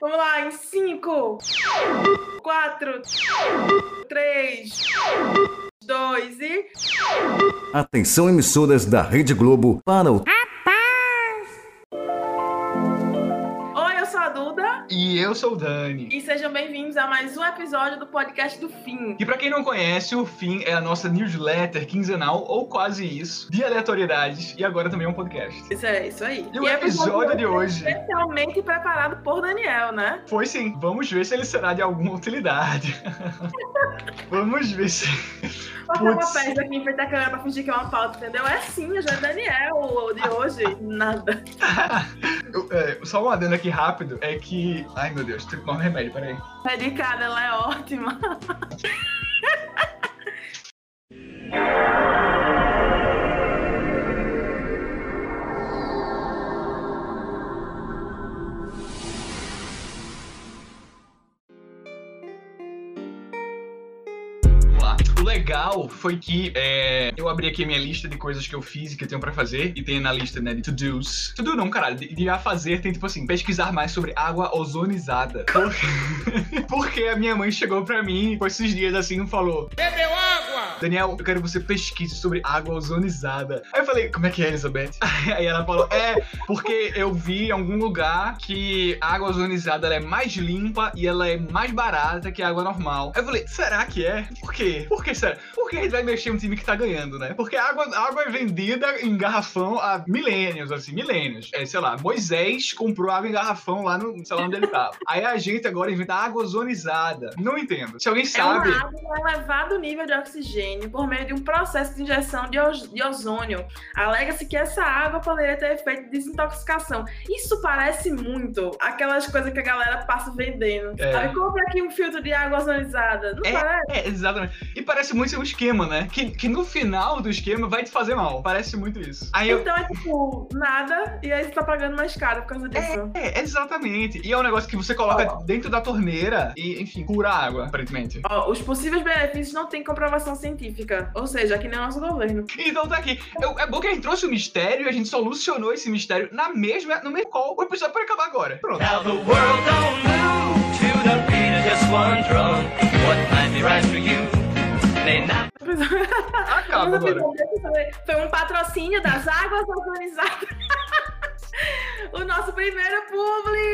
Vamos lá, em 5, 4, 3, 2 e. Atenção, emissoras da Rede Globo para o Oi, E eu sou o Dani. e sejam bem-vindos a mais um episódio do podcast do Fim. E pra quem não conhece, o Fim é a nossa newsletter quinzenal, ou quase isso, de aleatoriedades, e agora também é um podcast. Isso é isso aí. E o episódio de é hoje Especialmente preparado por Daniel, né? foi sim, vamos ver se ele será de alguma utilidade. vamos ver se. Fazer uma peça aqui em frente à câmera pra fingir que é uma pauta, entendeu? É sim, já é Daniel o de hoje. Nada. Eu- é, só um adendo aqui rápido é que. Ai meu Deus, tem que tomar um remédio, peraí. Medicada, ela é ótima. legal foi que é, eu abri aqui a minha lista de coisas que eu fiz e que eu tenho pra fazer. E tem na lista, né, de to-dos. To-do não, caralho. De, de a fazer tem, tipo assim, pesquisar mais sobre água ozonizada. Por- Porque a minha mãe chegou pra mim por esses dias assim e falou: Bebeu água! Daniel, eu quero que você pesquise sobre água ozonizada. Aí eu falei: Como é que é, Elizabeth? Aí ela falou: É, porque eu vi em algum lugar que a água ozonizada é mais limpa e ela é mais barata que a água normal. Aí eu falei: Será que é? Por quê? Por que será? Porque a gente vai mexer um time que tá ganhando, né? Porque a água, a água é vendida em garrafão há milênios, assim, milênios. É, sei lá, Moisés comprou água em garrafão lá no, sei lá onde ele tava. Aí a gente agora inventa água ozonizada. Não entendo. Se alguém É sabe. uma água com elevado nível de oxigênio por meio de um processo de injeção de, oz- de ozônio. Alega-se que essa água poderia ter efeito de desintoxicação. Isso parece muito aquelas coisas que a galera passa vendendo. É. Sabe? Compra aqui um filtro de água ozonizada. Não parece? É, exatamente. E parece muito ser um esquema, né? Que, que no final do esquema vai te fazer mal. Parece muito isso. Aí eu. Então é tipo, nada, e aí você tá pagando mais caro por causa disso. É, exatamente. E é um negócio que você coloca Ó. dentro da torneira e, enfim, cura a água, aparentemente. Ó, os possíveis benefícios não têm comprovação científica. Ou seja, aqui nem o nosso governo. Então tá aqui. Eu- é bom que a gente trouxe o mistério e a gente solucionou esse mistério na mesma, no mesmo call. O episódio pode acabar agora. Pronto. Now the world don't move to the beat of just one drum. What might be right for you may not. Acaba agora. Foi um patrocínio das águas ozonizadas. o nosso primeiro publi!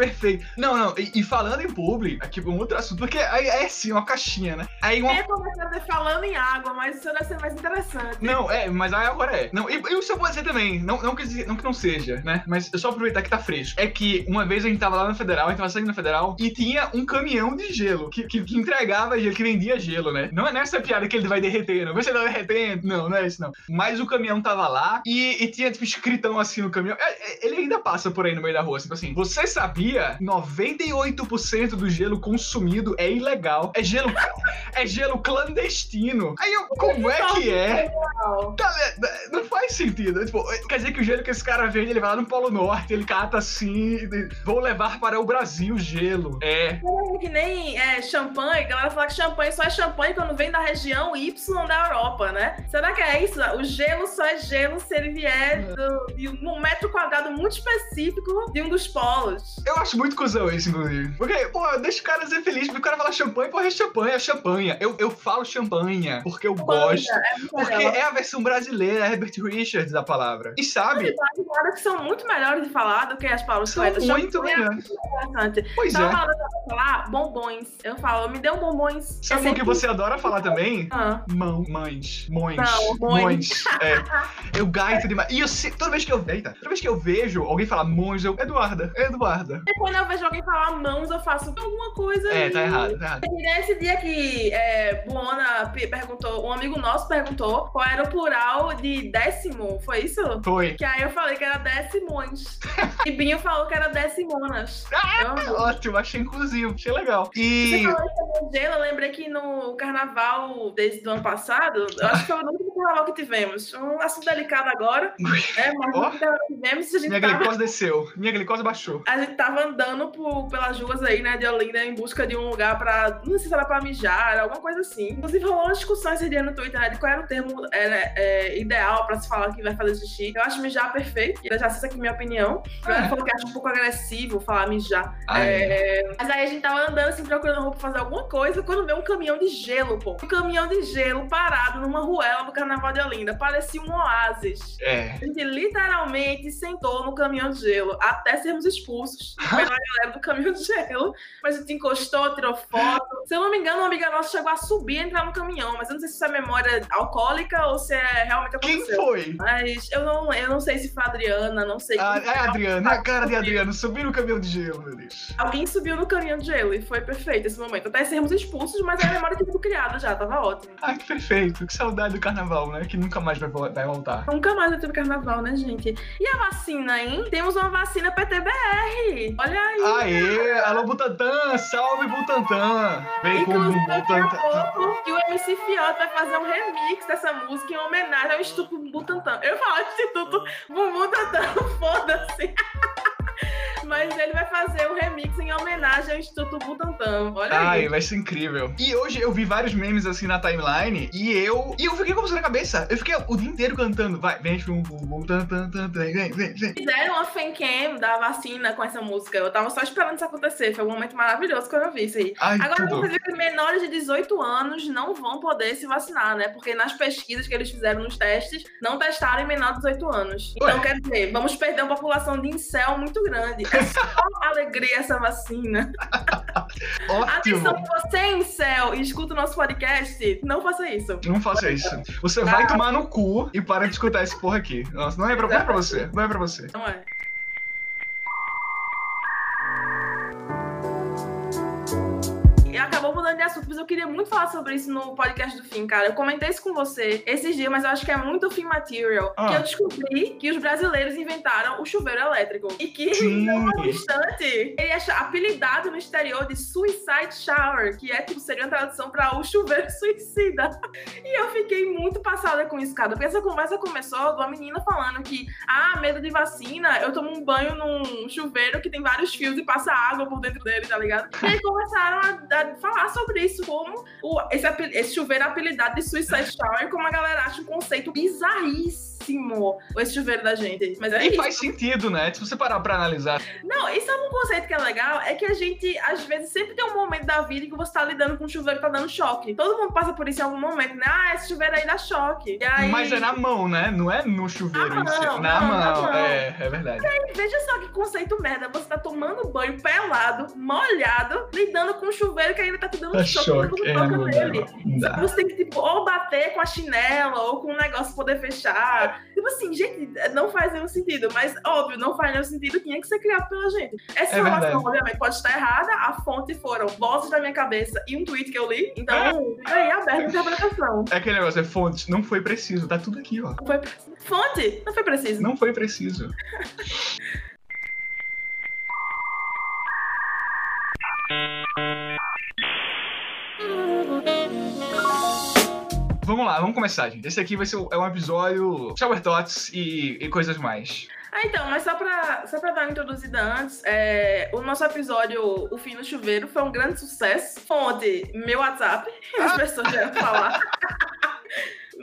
Perfeito. Não, não, e, e falando em publi, aqui um outro assunto, porque aí é assim, uma caixinha, né? Aí uma Eu ia começar a falando em água, mas isso deve ser mais interessante. Não, é, mas aí agora é. Não, e, e o seu pode ser também. Não, não, que, não que não seja, né? Mas é só aproveitar que tá fresco. É que uma vez a gente tava lá na Federal, a gente tava saindo na Federal, e tinha um caminhão de gelo que, que, que entregava gelo, que vendia gelo, né? Não é nessa piada que ele vai derreter, não. Você tá derretendo. Não, não é isso, não. Mas o caminhão tava lá e, e tinha, tipo, escritão assim no caminhão. É, é, ele ainda passa por aí no meio da rua, tipo assim. Você sabia? 98% do gelo consumido é ilegal. É gelo. É gelo clandestino. Aí eu, como é que é? Tá, Não faz sentido. Tipo, quer dizer que o gelo que esse cara vende, ele vai lá no Polo Norte, ele cata assim, vou levar para o Brasil gelo. É. É que nem é, champanhe, a galera fala que champanhe só é champanhe quando vem da região Y da Europa, né? Será que é isso? O gelo só é gelo se ele vier do- de um metro quadrado muito específico de um dos polos. Eu acho muito cuzão isso, inclusive. Porque, pô, deixa o cara ser feliz, porque o cara fala champanhe, porra, é champanhe, é champanha. Eu, eu falo champanha, porque eu gosto. É Porque melhor. é a versão brasileira, é Herbert Richards da palavra. E sabe, Tem palavras que são muito melhores de falar do que as palavras são corretas. muito Champanhe é melhores. interessante. Pois Então, é. palavra que eu falar, bombons. Eu falo, me dê um bombons. Sabe o que você adora falar também? Ah, Mão, mães, mães, Não, mães. mães. É. Eu gaito demais. E eu sei, toda vez que eu. Eita, toda vez que eu vejo alguém falar mães, eu. Eduarda, Eduarda. E quando eu vejo alguém falar mãos, eu faço alguma coisa É, aí. tá errado, tá errado. E nesse dia que é, Buona pe- perguntou, um amigo nosso perguntou qual era o plural de décimo, foi isso? Foi. Que aí eu falei que era décimos. e Binho falou que era décimonas. Eu- Ótimo, achei inclusivo, achei legal. Você E. falou isso gelo, eu lembrei que no carnaval desde o ano passado, eu acho que foi no carnaval que tivemos. Um assunto delicado agora, né? Mas o carnaval que tivemos, a gente Minha tava glicose desceu. Minha glicose baixou. a gente tava andando por- pelas ruas aí, né, de Olinda, em busca de um lugar pra. Não sei se era pra mijar, alguma coisa assim. Inclusive, rolou uma discussão esse dia no Twitter, né, de qual era o termo é, é, ideal pra se falar que vai fazer xixi. Eu acho mijar perfeito, eu já sei aqui é minha opinião. Eu É. falou que acho um pouco agressivo falar mijar. Ah, É, Mas aí a gente tava andando, assim, procurando roupa pra fazer alguma coisa, quando veio um caminhão de gelo, pô. Um caminhão de gelo parado numa ruela do Carnaval de Olinda. Parecia um oásis. É. A gente literalmente sentou no caminhão de gelo até sermos expulsos pela galera do caminhão de gelo. Mas a gente encostou, tirou foto. Se eu não me engano, uma amiga nossa chegou a subir e entrar no caminhão. Mas eu não sei se isso é memória alcoólica ou se é realmente Quem aconteceu. foi? Mas eu não, eu não sei se foi a Adriana, não sei. Ah, quem é a Adriana, é a cara de Adriano. Subir no caminhão de gelo, meu Deus. Alguém subiu no caminhão de gelo e foi perfeito esse momento. Até sermos expulsos, mas a memória tinha sido criada já, tava ótimo. Ah, que perfeito. Que saudade do carnaval, né? Que nunca mais vai, vai voltar. Nunca mais vai ter carnaval, né, gente? E a vacina, hein? Temos uma vacina PTBR. Olha aí. Aê! Alô, Butantan! Salve, Butantan! Vem com o Inclusive, daqui a Butantan. pouco, que o MC Fiote vai fazer um remix dessa música em homenagem ao Instituto Butantan. Eu falo Instituto Butantan, foda-se. Mas ele vai fazer um remix em homenagem ao Instituto Butantan. Olha Ai, aí. vai ser incrível. E hoje eu vi vários memes assim na timeline e eu. E eu fiquei com isso na cabeça. Eu fiquei o dia inteiro cantando. Vai, vem, vem, tan, tan, vem, vem, vem. Fizeram uma fancam da vacina com essa música. Eu tava só esperando isso acontecer. Foi um momento maravilhoso quando eu vi isso aí. Ai, Agora, tudo. que menores de 18 anos não vão poder se vacinar, né? Porque nas pesquisas que eles fizeram nos testes, não testaram em menor de 18 anos. Então, Ué. quer dizer, vamos perder uma população de incel muito grande. Só alegria essa vacina. Atenção, Ótimo. você é incel e escuta o nosso podcast, não faça isso. Não faça isso. Você vai tomar no cu e para de escutar esse porra aqui. Nossa, não é pra, não é pra você. Não é pra você. Não é. Assunto, mas eu queria muito falar sobre isso no podcast do fim, cara. Eu comentei isso com você esses dias, mas eu acho que é muito fim material. Ah. Que eu descobri que os brasileiros inventaram o chuveiro elétrico. E que Sim. no instante ele é apelidado no exterior de Suicide Shower, que é tipo, seria uma tradução para o chuveiro suicida. E eu fiquei muito passada com isso, cara. Porque essa conversa começou de uma menina falando que, ah, medo de vacina, eu tomo um banho num chuveiro que tem vários fios e passa água por dentro dele, tá ligado? E aí começaram a, a falar sobre isso, como o- esse, esse chuveiro apelidado de Suicide Shower, como a galera acha um conceito bizarríssimo esse chuveiro da gente. Mas é E isso. faz sentido, né? Se você parar pra analisar. Não, isso é um conceito que é legal, é que a gente, às vezes, sempre tem um momento da vida em que você tá lidando com um chuveiro que tá dando choque. Todo mundo passa por isso em algum momento, né? Ah, esse chuveiro aí dá choque. E aí, Mas é na mão, né? Não é no chuveiro Na em si. mão, Na mão. na mão. É, é verdade. veja só que conceito merda. Você tá tomando banho pelado, molhado, lidando com um chuveiro que ainda tá te dando É choque, choque. quando É, toca não dá. Você tem que, tipo, ou bater com a chinela, ou com um negócio pra poder fechar. Tipo assim, gente, não faz nenhum sentido. Mas, óbvio, não faz nenhum sentido, tinha que ser criado pela gente. Essa É informação, verdade. obviamente, pode estar errada. A fonte foram vozes da minha cabeça e um tweet que eu li. Então, É. fica aí aberta a interpretação. É aquele negócio, é fonte. Não foi preciso. Tá tudo aqui, ó. Não foi... Fonte? Não foi preciso. Não foi preciso. Vamos lá, vamos começar, gente. Esse aqui vai ser um- é um episódio Shower Thoughts e, e coisas mais. Ah, então, mas só pra, só pra dar uma introduzida antes, é, o nosso episódio O Fim no Chuveiro foi um grande sucesso. Fonte, meu WhatsApp, as pessoas já falar.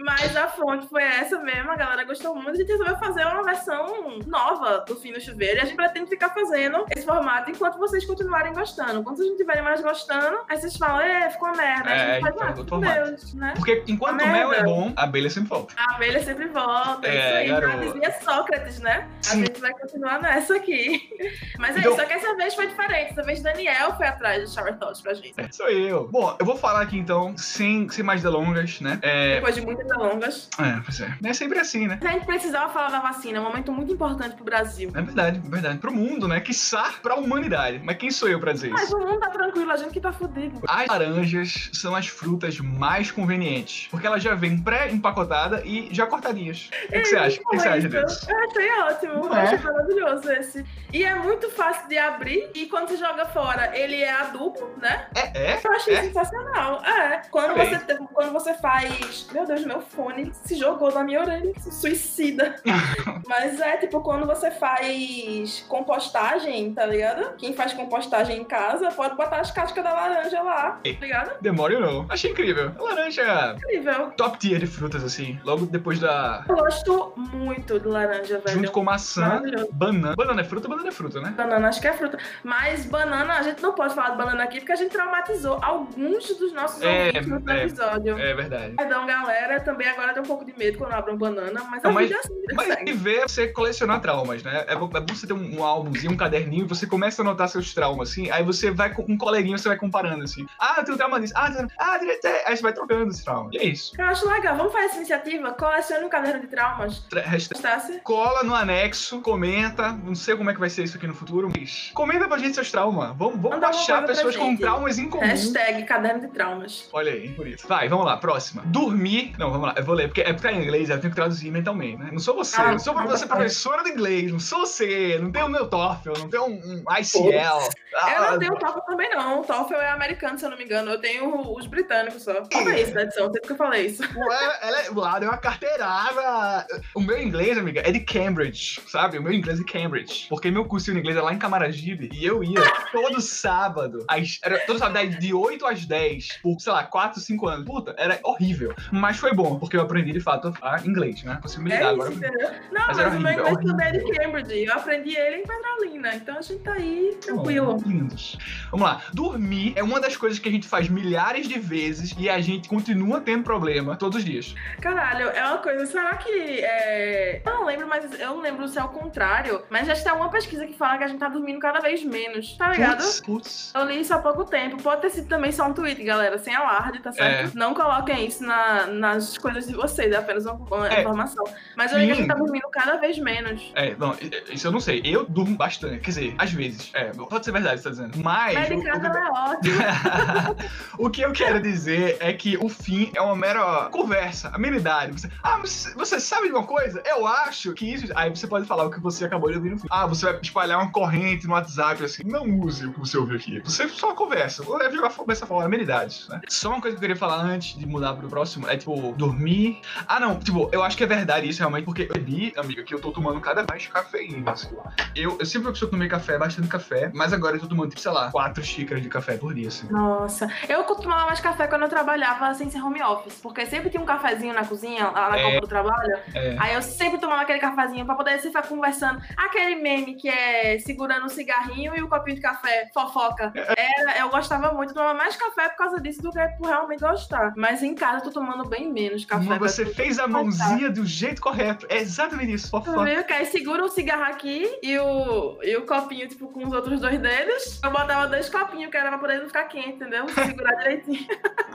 Mas a fonte foi essa mesmo, a galera gostou muito. A gente resolveu fazer uma versão nova do Fim no Chuveiro e a gente pretende ficar fazendo esse formato enquanto vocês continuarem gostando. Quando vocês não estiverem mais gostando, aí vocês falam, é, ficou uma merda. Aí a É, gente faz, então, ah. Deus, né? Porque enquanto o mel é bom, a abelha sempre volta. A abelha sempre volta. É, isso aí, garoto. dizia Sócrates, né? A Sim. gente vai continuar nessa aqui. Mas é Então- isso, só que essa vez foi diferente. Dessa vez Daniel foi atrás do Shower Thoughts pra gente. É, sou eu. Bom, eu vou falar aqui então, sem, sem mais delongas, né? É, Depois de delongas. é, pois é. É sempre assim, né? A gente precisava falar da vacina, é um momento muito importante pro Brasil. É verdade, é verdade. Pro mundo, né? Quiçá pra humanidade. Mas quem sou eu pra dizer Mas isso? o mundo tá tranquilo, a gente que tá fudido. As laranjas são as frutas mais convenientes. Porque elas já vêm pré-empacotada e já cortadinhas. O que, que você acha? O que, que você acha disso? Eu achei ótimo, é? achei maravilhoso esse. E é muito fácil de abrir, e quando você joga fora, ele é adubo, né? É, é? Eu achei É? sensacional. É. Quando você, quando você faz. Meu Deus, meu meu fone se jogou na minha orelha. Suicida. Mas é tipo quando você faz compostagem, tá ligado? Quem faz compostagem em casa pode botar as cascas da laranja lá, tá ligado? Demore não. Achei incrível. Laranja Incrível. top tier de frutas, assim. Logo depois da. Eu gosto muito de laranja, velho. Junto com maçã, banana. Banana é fruta, banana é fruta, né? Banana, acho que é fruta. Mas banana, a gente não pode falar de banana aqui porque a gente traumatizou alguns dos nossos É, ouvintes no é. episódio. É verdade. Perdão, galera. Também agora tem um pouco de medo quando abram banana, mas a Não, mas- vida é assim, vida Mas segue. e ver você colecionar traumas, né? É bom, é bom você ter um, um álbumzinho, um caderninho, e você começa a anotar seus traumas, assim. Aí você vai com um coleguinha, você vai comparando, assim. Ah, eu tenho trauma disso. Ah, tem- ah, tem- tem- aí você vai trocando esse trauma. E é isso. Eu acho legal. Vamos fazer essa iniciativa? Colecione um caderno de traumas. Tra- hashtag? Cola no anexo, comenta. Não sei como é que vai ser isso aqui no futuro, mas comenta pra gente seus traumas. Vamos, vamos Manda achar pessoas com traumas em comum. Hashtag caderno de traumas. Olha aí, por isso. Vai, vamos lá, próxima. Dormir. Não, vamos lá, eu vou ler, porque é porque tá em inglês, eu tenho que traduzir mentalmente, né? Não sou você, Ah, não sou tá, você tá. professora de inglês, não sou você, não tenho o meu TOEFL, não tenho um, um ICL. Eu Ah, não tenho o TOEFL também, não. O TOEFL é americano, se eu não me engano. Eu tenho os britânicos só. Fala isso da edição, sempre que eu falei isso. Ué, ela é, lá, deu uma carteirada. O meu inglês, amiga, é de Cambridge, sabe? O meu inglês é de Cambridge. Porque meu curso de inglês é lá em Camaragibe e eu ia todo sábado. às- era todo sábado de 8 às 10, por, sei lá, 4, 5 anos. Puta, era horrível. Mas foi bom, porque eu aprendi de fato a inglês, né? Consigo me É ligar isso, agora. entendeu? Não, Mas mas, o meu inglês também é de. Cambridge. Eu aprendi ele em Petrolina. Então a gente tá aí tranquilo. Oh, lindos. Vamos lá. Dormir é uma das coisas que a gente faz milhares de vezes e a gente continua tendo problema todos os dias. Caralho, é uma coisa. Será que. É... Eu não lembro, mas eu não lembro se é o contrário. Mas já está uma pesquisa que fala que a gente tá dormindo cada vez menos. Tá ligado? Putz, putz. Eu li isso há pouco tempo. Pode ter sido também só um tweet, galera, sem alarde, tá certo? Não coloquem isso na- nas coisas de vocês, é apenas uma, uma É. informação. Mas eu a Sim. gente tá dormindo cada vez menos. É, não, isso eu não sei. Eu durmo bastante. Quer dizer, às vezes. É, pode ser verdade, você tá dizendo. Mas. o- o Medicada que- é ótimo. o que eu quero dizer é que o fim é uma mera conversa, amenidade. Você, ah, mas você sabe de uma coisa? Eu acho que isso. Aí você pode falar o que você acabou de ouvir no fim. Ah, você vai espalhar uma corrente no WhatsApp assim. Não use o que você ouviu aqui. Você só conversa. Levar jogar dessa forma, amenidades, né? Só uma coisa que eu queria falar antes de mudar pro próximo é tipo, dormir. Ah, não, tipo, eu acho que é verdade isso realmente, porque eu vi, amiga, que eu tô tomando cada vez mais cafeína. assim. Eu, eu sempre que tomei café, bastante café, mas agora eu tô tomando, tipo, sei lá, quatro xícaras de café por dia, assim. Nossa, eu costumava mais café quando eu trabalhava sem ser home office, porque sempre tinha um cafezinho na cozinha, lá na É. copa do trabalho. É. Aí eu sempre tomava aquele cafezinho pra poder sempre ficar conversando. Aquele meme que é segurando um cigarrinho e o copinho de café, fofoca. Era, eu gostava muito, tomava mais café por causa disso do que por realmente gostar. Mas em casa eu tô tomando bem menos café. Mas você fez a mãozinha do jeito correto. É exatamente isso, Tu fofoca. viu? Que aí segura o cigarro aqui e o, e o copinho, tipo, com os outros dois dedos. Eu botava dois copinhos, que era pra poder não ficar quente, entendeu? Segurar direitinho.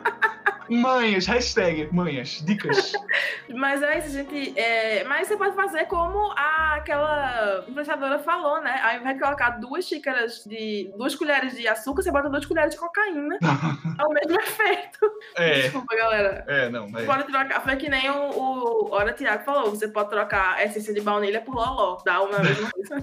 Manhas, hashtag manhas, dicas. Mas é isso, gente. é, Mas você pode fazer como a- aquela influenciadora falou, né? Ao invés de colocar duas xícaras de. duas colheres de açúcar, você bota duas colheres de cocaína. É o mesmo efeito. É, Desculpa, galera. é, não, é. Você pode trocar, foi que nem o, o Hora Tiago falou, você pode trocar a essência de baunilha por loló, dá uma mesma coisa.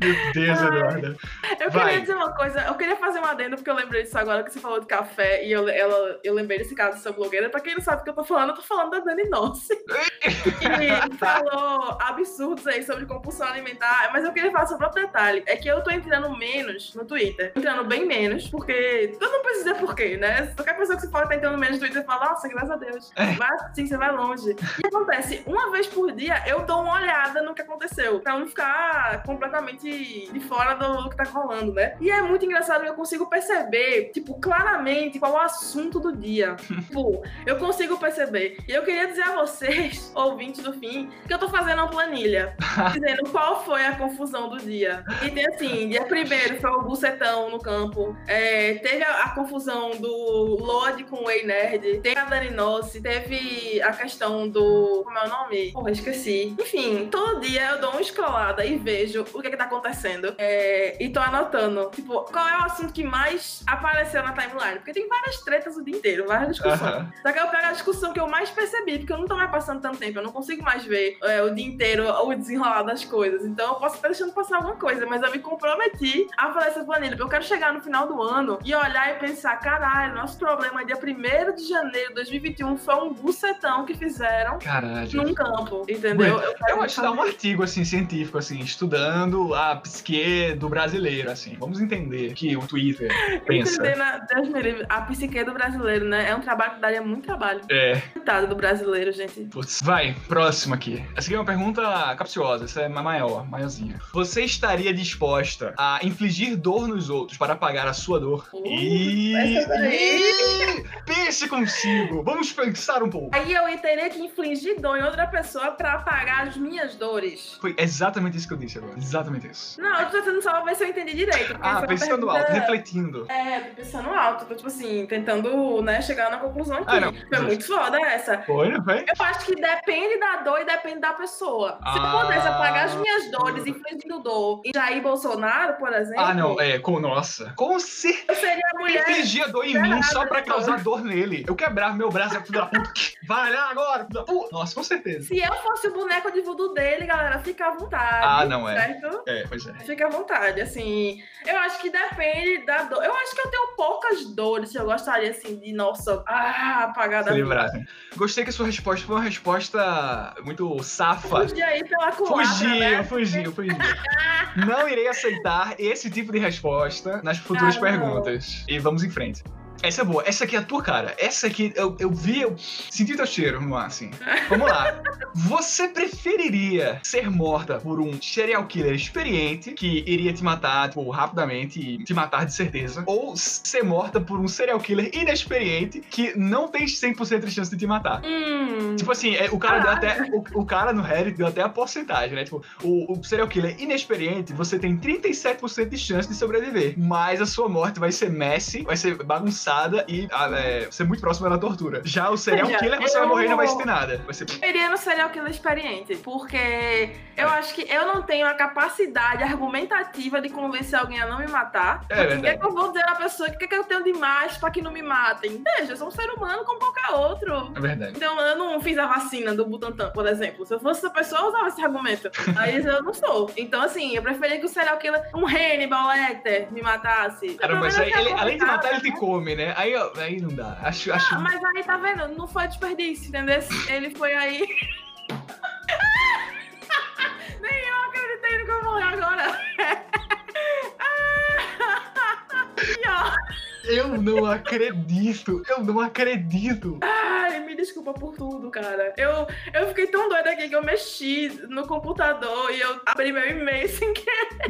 Meu Deus, Eduarda. Eu Vai. queria dizer uma coisa, eu queria fazer uma adendo, porque eu lembrei disso agora que você falou de café, e eu, ela, eu lembrei desse caso dessa blogueira. Pra quem não sabe o que eu tô falando, eu tô falando da Dani Nossi. que falou absurdos aí sobre compulsão alimentar, mas eu queria falar sobre outro detalhe. É que eu tô entrando menos no Twitter. Entrando bem menos, porque eu não preciso dizer porquê, né? Qualquer pessoa que você fala que tá entrando menos no Twitter fala, nossa, graças a Deus. É. Vai assim, você vai longe. E acontece, uma vez por dia eu dou uma olhada no que aconteceu, pra não ficar completamente de fora do, que tá rolando, né? E é muito engraçado, eu consigo perceber, tipo, claramente qual o assunto do dia. tipo, eu consigo perceber. E eu queria dizer a vocês, ouvintes do fim, que eu tô fazendo uma planilha, dizendo qual foi a confusão do dia. E tem assim, dia primeiro foi o bucetão no campo, é, teve a, a confusão do Lorde com o Whey Nerd, teve a Dani Nossi, teve a questão do. Como é o nome? Porra, esqueci. Enfim, todo dia eu dou uma escrolada e vejo o que, que tá acontecendo. É, e tô anotando, tipo, qual é o assunto que mais apareceu na timeline? Porque tem várias tretas o dia inteiro, várias discussões. Aham. Só que eu pego a discussão que eu mais percebi, porque eu não tô mais passando tanto tempo, eu não consigo mais ver é, o dia inteiro o desenrolar das coisas. Então eu posso estar deixando passar alguma coisa, mas eu me comprometi a fazer essa planilha, porque eu quero chegar no final do ano e olhar e pensar, caralho, nosso problema dia 1 de janeiro de 2021 foi um bucetão que fizeram Caralho. num campo, entendeu? Quero Eu acho que dá um artigo assim científico assim, estudando a psique do brasileiro assim. Vamos entender que o Twitter pensa. Entender na, Deus me livre, a psique do brasileiro, né? É um trabalho que daria muito trabalho. É, Coitado do brasileiro, gente. putz. Vai, próximo aqui. Essa aqui é uma pergunta capciosa, essa é ma- maior, maiorzinha. Você estaria disposta a infligir dor nos outros para apagar a sua dor? Uh, daí. ih, pense consigo. Vamos pensar um pouco. Aí eu teria que infligir dor em outra pessoa pra apagar as minhas dores. Foi exatamente isso que eu disse agora. Exatamente isso. Não, eu tô tentando só ver se eu entendi direito. Ah, uma pensando pergunta- alto, refletindo. É, tô pensando alto, tô, tipo assim, tentando, né, chegar na conclusão aqui. Ah. Foi muito foda essa. Foi, não foi? Eu acho que depende da dor e depende da pessoa. Se eu Ah. pudesse apagar as minhas dores infligindo dor em Jair Bolsonaro, por exemplo, Ah, não, é, com, nossa. Com certeza. eu seria a mulher. infligia dor em mim só pra causar dor nele. Eu quebrar meu braço, é filho da puta. Vai lá agora, filho da puta. Nossa, com certeza. Se eu fosse o boneco de voodoo dele, galera, fica à vontade. Ah, não é. Certo? É, pois é. Fica à vontade, assim. Eu acho que depende da dor. Eu acho que eu tenho poucas dores que eu gostaria, assim, de, nossa, ah, apagar da livrar. Gostei que a sua resposta foi uma resposta muito safa. Fugir aí pela culatra, Fugiu, né? fugiu, fugiu. Não irei aceitar esse tipo de resposta nas futuras Ah, perguntas. E vamos em frente. Essa é boa. Essa aqui é a tua cara. Essa aqui, eu, eu vi, eu senti teu cheiro ar, assim. Vamos lá. Você preferiria ser morta por um serial killer experiente que iria te matar, tipo, rapidamente e te matar de certeza? Ou ser morta por um serial killer inexperiente que não tem 100% de chance de te matar? Hum. Tipo assim, é, o cara deu até. O, o cara no Reddit deu até a porcentagem, né? Tipo, o, o serial killer inexperiente, você tem 37% de chance de sobreviver. Mas a sua morte vai ser messy, vai ser bagunçada e ah, é, ser muito próxima da tortura. Já o serial killer, você vai morrer e não vai ter nada. Vai ser. Eu iria no serial killer experiente, porque eu acho que eu não tenho a capacidade argumentativa de convencer alguém a não me matar. É o que verdade. é que eu vou dizer à pessoa? O que é que eu tenho de mais pra que não me matem? Veja, eu sou um ser humano como qualquer outro. É verdade. Então, eu não fiz a vacina do Butantan, por exemplo. Se eu fosse essa pessoa, eu usava esse argumento. Aí eu não sou. Então, assim, eu preferia que o serial killer, um Hannibal Lecter, me matasse. Cara, Pelo mas aí, ele, além de matar, ele te né? come, né? Aí, ó, aí não dá. Acho. acho... Mas aí, tá vendo? Não foi desperdício, entendeu? Ele foi aí. Nem eu acreditei no que eu falei agora. Eu não acredito. Eu não acredito. Desculpa por tudo, cara. Eu, eu fiquei tão doida aqui que eu mexi no computador e eu abri meu e-mail sem querer.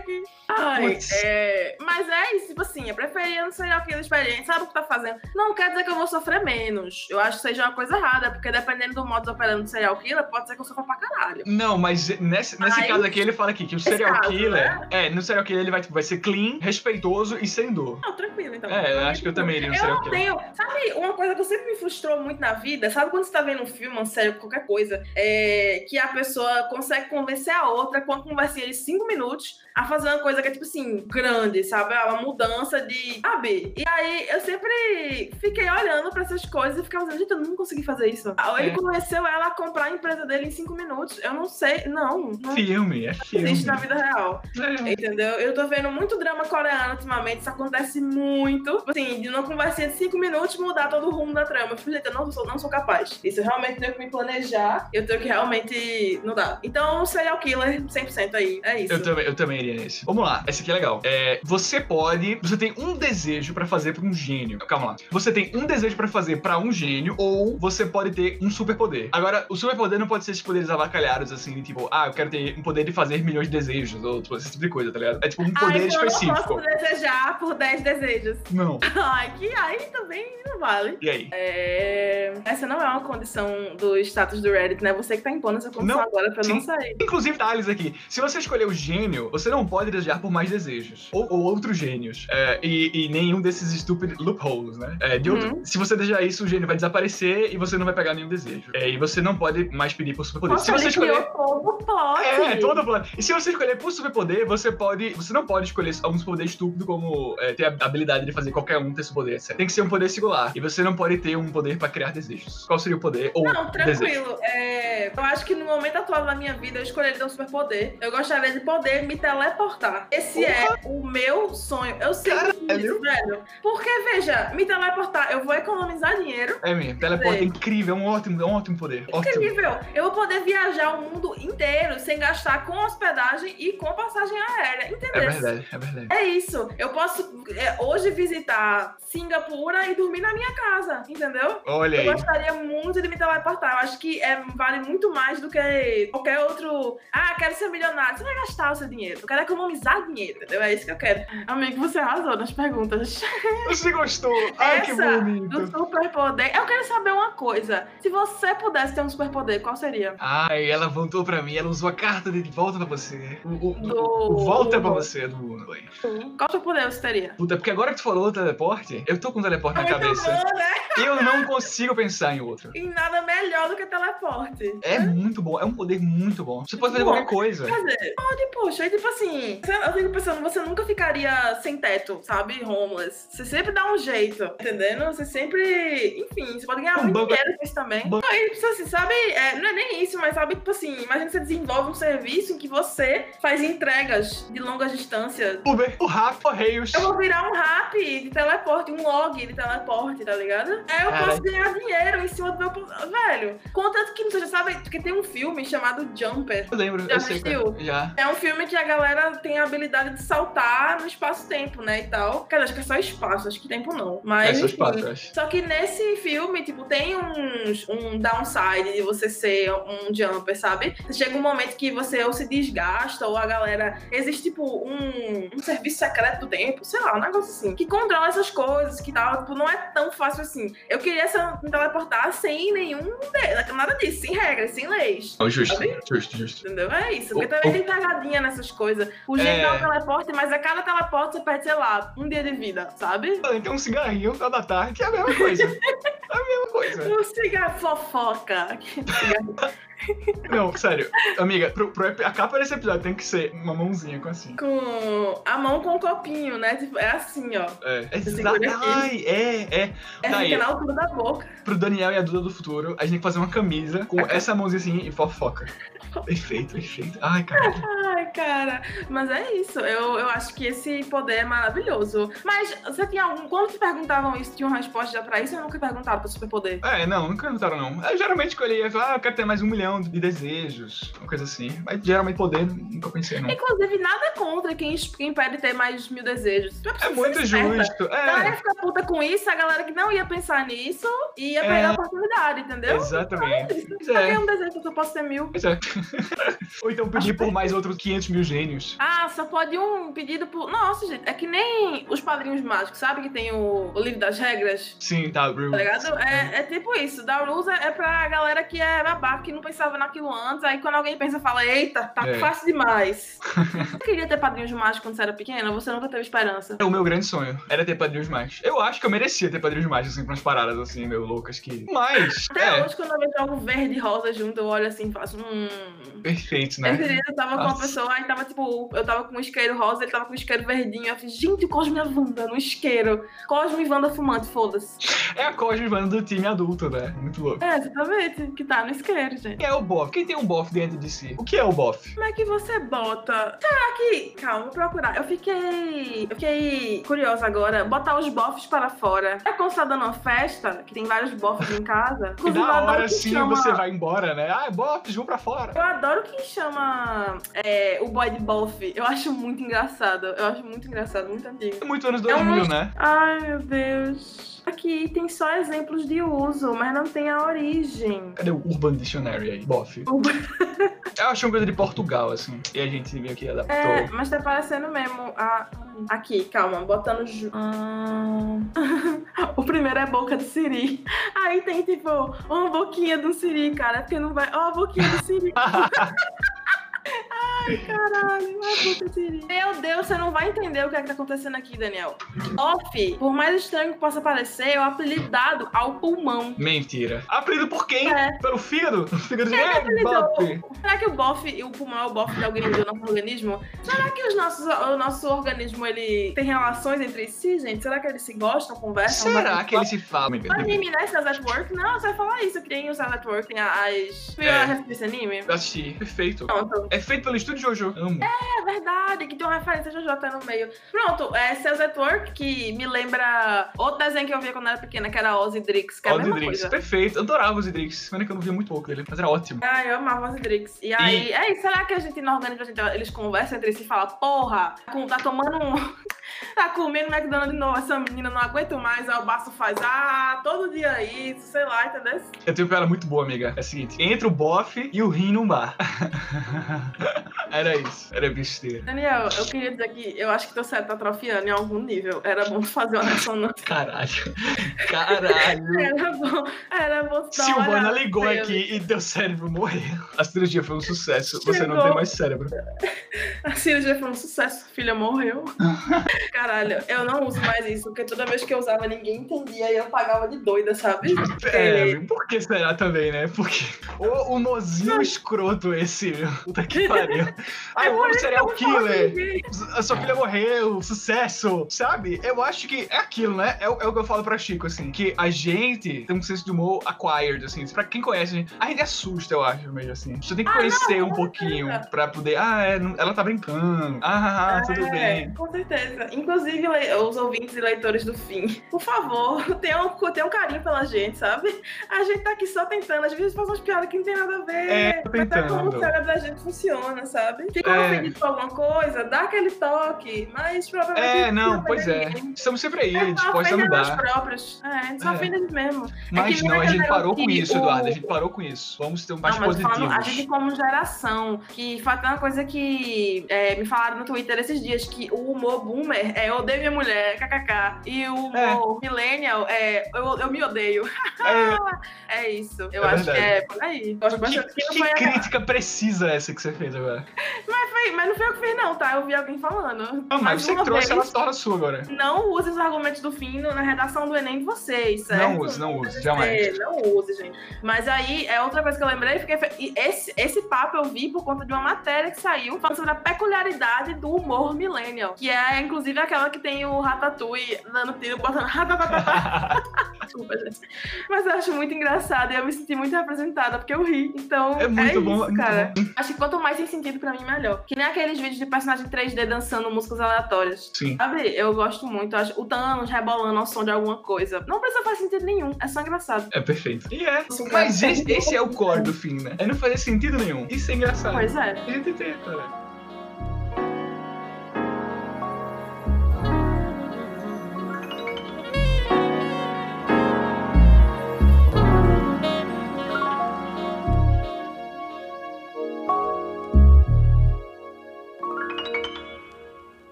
Aqui. Ai, é... Mas é isso, tipo assim, eu preferia não ser aquilo experiente. Sabe o que tá fazendo? Não quer dizer que eu vou sofrer menos. Eu acho que seja uma coisa errada, porque dependendo do modo operando do serial killer, pode ser que eu sofra pra caralho. Não, mas nesse, nesse caso aqui ele fala aqui que o serial caso, killer. né? É, no serial killer ele vai, vai ser clean, respeitoso e sem dor. Não, tranquilo, então. É, eu acho que eu também iria no Eu serial não killer. tenho. Sabe, uma coisa que sempre me frustrou muito na vida, sabe quando você tá vendo um filme, uma série, qualquer coisa, é, que a pessoa consegue convencer a outra com uma conversinha de cinco minutos a fazer uma coisa que é, tipo assim, grande, sabe? Uma mudança de. Sabe? E aí eu sempre fiquei olhando pra essas coisas e ficava dizendo, gente, eu não consegui fazer isso. Aí Ele É. convenceu ela a comprar a empresa dele em cinco minutos. Eu não sei. Não, não Filme, é filme. existe na vida real. É. Entendeu? Eu tô vendo muito drama coreano ultimamente, isso acontece muito. Assim, de uma conversinha de cinco minutos mudar todo o rumo da trama. Eu não sou, não sou capaz. Isso eu realmente tenho que me planejar, eu tenho que realmente. Não dá. Então, serial killer 100% aí. É isso. Eu também, eu também iria nesse. Vamos lá, esse aqui é legal. É, você pode. Você tem um desejo pra fazer pra um gênio. Calma lá. Você tem um desejo pra fazer pra um gênio, ou você pode ter um superpoder. Agora, o superpoder não pode ser esses poderes avacalhados, assim, tipo, ah, eu quero ter um poder de fazer milhões de desejos, ou tipo, esse tipo de coisa, tá ligado? É tipo um Ah, poder então eu não específico. posso desejar por 10 desejos. Não. Ai, que aí também não vale. E aí? É, É... Essa não é uma condição do status do Reddit, né? Você que tá impondo essa condição Não, agora pra não sim. sair. Inclusive, Thales aqui. Se você escolher o gênio, você não pode desejar por mais desejos. Ou, ou outros gênios. É, e, e nenhum desses estúpidos loopholes, né? É, de outro- Uhum. se você desejar isso, o gênio vai desaparecer e você não vai pegar nenhum desejo. É, e você não pode mais pedir por superpoder. Nossa, se você escolher. todo plot. É, todo plano. E se você escolher por superpoder, você pode. Você não pode escolher algum superpoder estúpido como é, ter a habilidade de fazer qualquer um ter esse poder, etc. Tem que ser um poder singular. E você não pode ter um poder pra criar desejos. Qual seria o poder? Ou Não, desejo? tranquilo. É, eu acho que no momento atual da minha vida eu escolheria ter um superpoder. Eu gostaria de poder me teleportar. Esse é o meu sonho. Eu sempre fiz isso, velho. Porque, veja, me teleportar, eu vou economizar dinheiro. É mesmo. Teleporte é incrível, é um ótimo, é um ótimo poder. Ótimo. Incrível! Eu vou poder viajar o mundo inteiro sem gastar com hospedagem e com passagem aérea. Entendeu? É verdade, é verdade. É isso. Eu posso é, hoje visitar Singapura e dormir na minha casa, entendeu? Olha Eu aí. gostaria muito de me teleportar. Eu acho que é, vale muito mais do que qualquer outro. Ah, quero ser milionário. Você vai gastar o seu dinheiro. Eu quero economizar dinheiro, entendeu? É isso que eu quero. Amigo, você arrasou nas perguntas. Você gostou? Ai, que Essa bonito. do superpoder. Eu quero saber uma coisa. Se você pudesse ter um superpoder, qual seria? Ai, ela voltou pra mim, ela usou a carta de volta pra você. O, o- Do- o volta pra você do aí. Qual superpoder você teria? Puta, porque agora que tu falou teleporte, eu tô com teleporte na É muito cabeça. bom, né? E eu não consigo pensar em outro. E nada melhor do que teleporte. É muito bom, é um poder muito bom. Você pode fazer Bom. qualquer coisa. Dizer, pode, poxa, e tipo assim, eu fico pensando, você nunca ficaria sem teto, sabe? Homeless. Você sempre dá um jeito, entendendo? Você sempre. Enfim, você pode ganhar Um muito banco- dinheiro com isso também. Ban- Não, e tipo assim, sabe? é, não é nem isso, mas sabe, tipo assim, imagina que você desenvolve um serviço em que você faz entregas de longas distâncias. Uber, o Rap, Correios. Eu vou virar um rap de teleporte, um log de teleporte, tá ligado? Aí eu Cara. posso ganhar dinheiro em cima do meu. Velho, contanto que não seja, sabe? Porque tem um filme chamado Jumper. Eu lembro, Já eu sei. assistiu? cara. Já. É um filme que a galera tem a habilidade de saltar no espaço-tempo, né? E tal. Cara, acho que é só espaço, acho que tempo não. Mas. É só espaço, acho. Só que nesse filme, tipo, tem uns, um downside de você ser um jumper, sabe? Chega um momento que você ou se desgasta, ou a galera. Existe, tipo, um, um serviço secreto do tempo, sei lá, um negócio assim. Que controla essas coisas, que tal. Tipo, não é tão fácil assim. Eu queria ser, me teleportar sem nenhum. Nada disso, sem regras, sem leis. Oh, justo, Sabe? justo, justo. Entendeu? É isso. Porque O- também o- tem pegadinha nessas coisas. O jeito É. é o teleporte, mas a cada teleporte você perde, sei lá, um dia de vida, sabe? Tem um cigarrinho no final da tarde, que é a mesma coisa. é a mesma coisa. Um cigarro fofoca. Não, sério. Amiga, pro, pro a capa desse episódio tem que ser uma mãozinha com assim. com a mão com o copinho, né? Tipo, é assim, ó. É, é. Ai, é, é. É Tá aí. fica na altura da boca. Pro Daniel e a Duda do futuro, a gente tem que fazer uma camisa com essa mãozinha assim e fofoca. Perfeito, perfeito. Ai, cara. Cara. Mas é isso. Eu, eu acho que esse poder é maravilhoso. Mas você tinha algum. Quando te perguntavam isso, tinha uma resposta já pra isso ou nunca perguntaram pra superpoder? É, não, nunca perguntaram, não. Eu geralmente escolhia, ah, eu quero ter mais um milhão de desejos, uma coisa assim. Mas geralmente poder, nunca pensei, não. Inclusive, nada contra quem, quem pede ter mais mil desejos. É precisa muito esperta. justo. A galera É, ia ficar puta com isso, a galera que não ia pensar nisso ia É. perder a oportunidade, entendeu? exatamente. Isso. Pois Só é. um desejo que eu posso ter mil. Pois é. Ou então pedir por mais outros 500 mil gênios. Ah, só pode um pedido por. Nossa, gente, é que nem os padrinhos mágicos, sabe? Que tem o, o livro das regras. Sim, tá, Bruce. Tá ligado? É, é tipo isso. Da Rules é, é pra galera que é babaca, que não pensava naquilo antes. Aí quando alguém pensa, fala: Eita, tá É. fácil demais. você queria ter padrinhos mágicos quando você era pequena? Você nunca teve esperança? O meu grande sonho era ter padrinhos mágicos. Eu acho que eu merecia ter padrinhos mágicos, assim, pra umas paradas assim, meio loucas que. Mas, Até é, hoje, quando eu vejo algo verde e rosa junto, eu olho assim e faço. Hum. perfeito, né? Esse dia eu tava com uma Nossa. pessoa, aí tava tipo, eu tava com um isqueiro rosa, ele tava com um isqueiro verdinho. Eu fiz, gente, o Cosmo e a Wanda no isqueiro. Cosmo e Wanda fumante, foda-se. É a Cosme Vanda do time adulto, né? Muito louco. É, exatamente, que tá no isqueiro, gente. Quem é o bof? Quem tem um bof dentro de si? O que é o bof? Como é que você bota? Será que. Calma, vou procurar. Eu fiquei. Eu fiquei curiosa agora. Botar os bofs para fora. É quando você tá dando uma festa, que tem vários bofs em casa. E adoro hora sim chama- você vai embora, né? Ah, bofs, vão pra fora. Eu adoro quem chama é, o boy de bofe. Eu acho muito engraçado. Eu acho muito engraçado, muito antigo. É muito anos É 2000, um- né? Ai, meu Deus. Aqui tem só exemplos de uso, mas não tem a origem. Cadê o Urban Dictionary aí? Bof. Eu achei uma coisa de Portugal, assim. E a gente meio que adaptou. É, mas tá parecendo mesmo a. Aqui, calma, botando. ju- Ah. o primeiro é boca de Siri. Aí tem, tipo, uma boquinha do Siri, cara. Porque não vai. Ó, a boquinha do Siri. Ai, caralho, Siri. Meu Deus, você não vai entender o que é que tá acontecendo aqui, Daniel. Off, por mais estranho que possa parecer, é o apelido dado ao pulmão. Mentira. Apelido por quem? É. Pelo fígado? Fígado de Bob. Será que o bofe, o pulmão é o bofe de alguém do nosso organismo? Será que os nossos, o nosso organismo ele tem relações entre si, gente? Será que eles se gostam, conversam? Será que ele se fala, amiga? papo? Anime, né? Cells at Work? Não, você vai falar isso, que tem o Cells at Work, tem as... Viu É. a referência desse anime? Eu assisti. Perfeito. Pronto. É feito pelo estúdio Jojo. Amo. É verdade, que tem uma referência de Jojo até no meio. Pronto, é at Work, que me lembra outro desenho que eu via quando era pequena, que era Ozzy Drix, que é mesma Drix. coisa. Perfeito. Eu adorava os Drix. Pena que eu não via muito pouco dele, mas era ótimo. Ah, eu amava os Drix. E aí, é isso, será que a gente no organismo, a gente, eles conversam entre si e falam, porra, com- tá tomando um. tá comendo McDonald's de novo, essa menina não aguento mais, aí o Baço faz, ah, todo dia isso, sei lá, entendeu? Eu tenho uma piada muito boa, amiga. É o seguinte: entre o bofe e o rim num bar. era isso. Era besteira. Daniel, eu queria dizer que eu acho que teu cérebro tá atrofiando em algum nível. Era bom tu fazer uma ressonância. Caralho. Caralho. Era bom, era bom tu dar uma Silvana olhada ligou aqui e teu cérebro morreu. A cirurgia foi um sucesso. Você não Chegou. tem mais cérebro. A cirurgia foi um sucesso, filha morreu. Caralho, eu não uso mais isso, porque toda vez que eu usava ninguém entendia e eu pagava de doida, sabe? É, por que será também, né? Porque o, o mozinho escroto esse, meu. Puta que pariu. Ai, o homem serial killer. A sua filha morreu, sucesso, sabe? Eu acho que é aquilo, né? É, o- é o que eu falo pra Chico, assim, que a gente tem um senso de humor acquired, assim. Pra quem conhece, a gente, assusta, eu acho, meio assim. Você tem que Ah, conhecer não, um pouquinho certeza. pra poder, ah, é, ela tá brincando. Ah, tudo É, bem. Com certeza. Inclusive, os ouvintes e leitores do fim, por favor, tenham, tenham carinho pela gente, sabe? A gente tá aqui só tentando, às vezes faz umas piadas que não tem nada a ver. É, tô Mas é como tentando. o cérebro da gente funciona, sabe? Fica É. ofendido com alguma coisa, dá aquele toque, mas provavelmente. É, não, vai pois é. ninguém. Estamos sempre aí, É a gente pode nós próprios. É, a gente só É. ofende a gente mesmo. Mas que não, a gente parou com isso, o- Eduardo. A gente parou com isso. Vamos ter mais Não, mas positivos. falando, a gente como geração, que foi até uma coisa que é, me falaram no Twitter esses dias, que o humor boomer é eu odeio minha mulher, kkk, e o humor millennial é eu, eu me odeio. É, É isso. Eu É acho verdade. que é por aí. Que, que não que crítica precisa essa que você fez agora? Foi- mas não foi eu que fiz, não, tá? Eu vi alguém falando. Não, mas você trouxe, ela vez, se torna sua agora. Não use os argumentos do fim na redação do Enem de vocês, certo? Não use, não use, jamais. É, não use, gente. Mas aí, é outra coisa que eu lembrei, porque esse, esse papo eu vi por conta de uma matéria que saiu falando sobre a peculiaridade do humor millennial, que é, inclusive, aquela que tem o Ratatouille dando tiro, botando. Desculpa, gente. Mas eu acho muito engraçado e eu me senti muito representada, porque eu ri. Então, É muito bom, isso, é muito cara. Acho que quanto mais tem sentido pra mim, melhor. Que nem aqueles vídeos de personagem 3D dançando músicas aleatórias. Sim. Sabe? Eu gosto muito. Acho o Thanos rebolando ao som de alguma coisa. Não precisa fazer sentido nenhum. É só engraçado. É perfeito. E é. Mas esse, esse é o core do fim, né? É não fazer sentido nenhum. Isso é engraçado. Pois é. A gente tem, cara.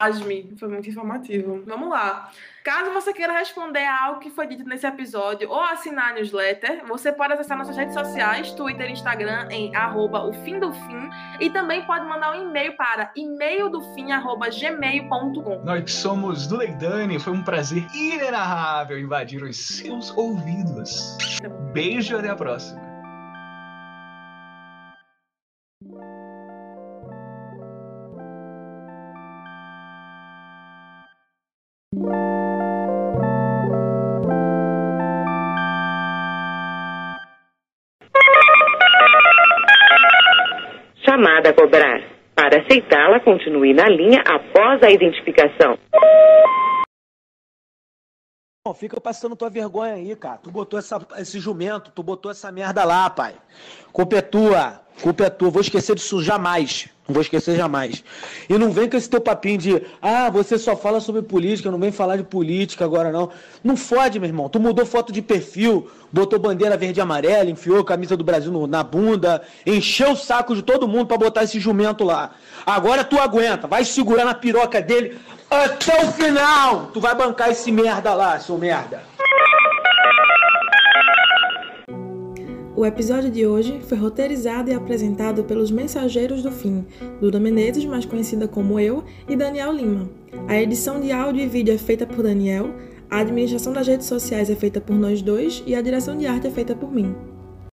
Asmi, foi muito informativo. Vamos lá. Caso você queira responder a algo que foi dito nesse episódio ou assinar a newsletter, você pode acessar nossas redes sociais, Twitter e Instagram, em arroba o fim do fim, e também pode mandar um e-mail para e-maildofim.gmail.com. Nós somos do Leidani. Foi um prazer inenarrável invadir os seus ouvidos. Beijo e até a próxima. Continue na linha após a identificação. Não, fica passando tua vergonha aí, cara. Tu botou essa, esse jumento, tu botou essa merda lá, pai. Culpa é tua. Culpa é tua. Vou esquecer disso jamais. Não vou esquecer jamais. E não vem com esse teu papinho de, ah, você só fala sobre política, não vem falar de política agora não. Não fode, meu irmão. Tu mudou foto de perfil, botou bandeira verde e amarela, enfiou a camisa do Brasil no- na bunda, encheu o saco de todo mundo pra botar esse jumento lá. Agora tu aguenta, vai segurar na piroca dele até o final. Tu vai bancar esse merda lá, seu merda. O episódio de hoje foi roteirizado e apresentado pelos Mensageiros do Fim, Duda Menezes, mais conhecida como eu, e Daniel Lima. A edição de áudio e vídeo é feita por Daniel, a administração das redes sociais é feita por nós dois e a direção de arte é feita por mim.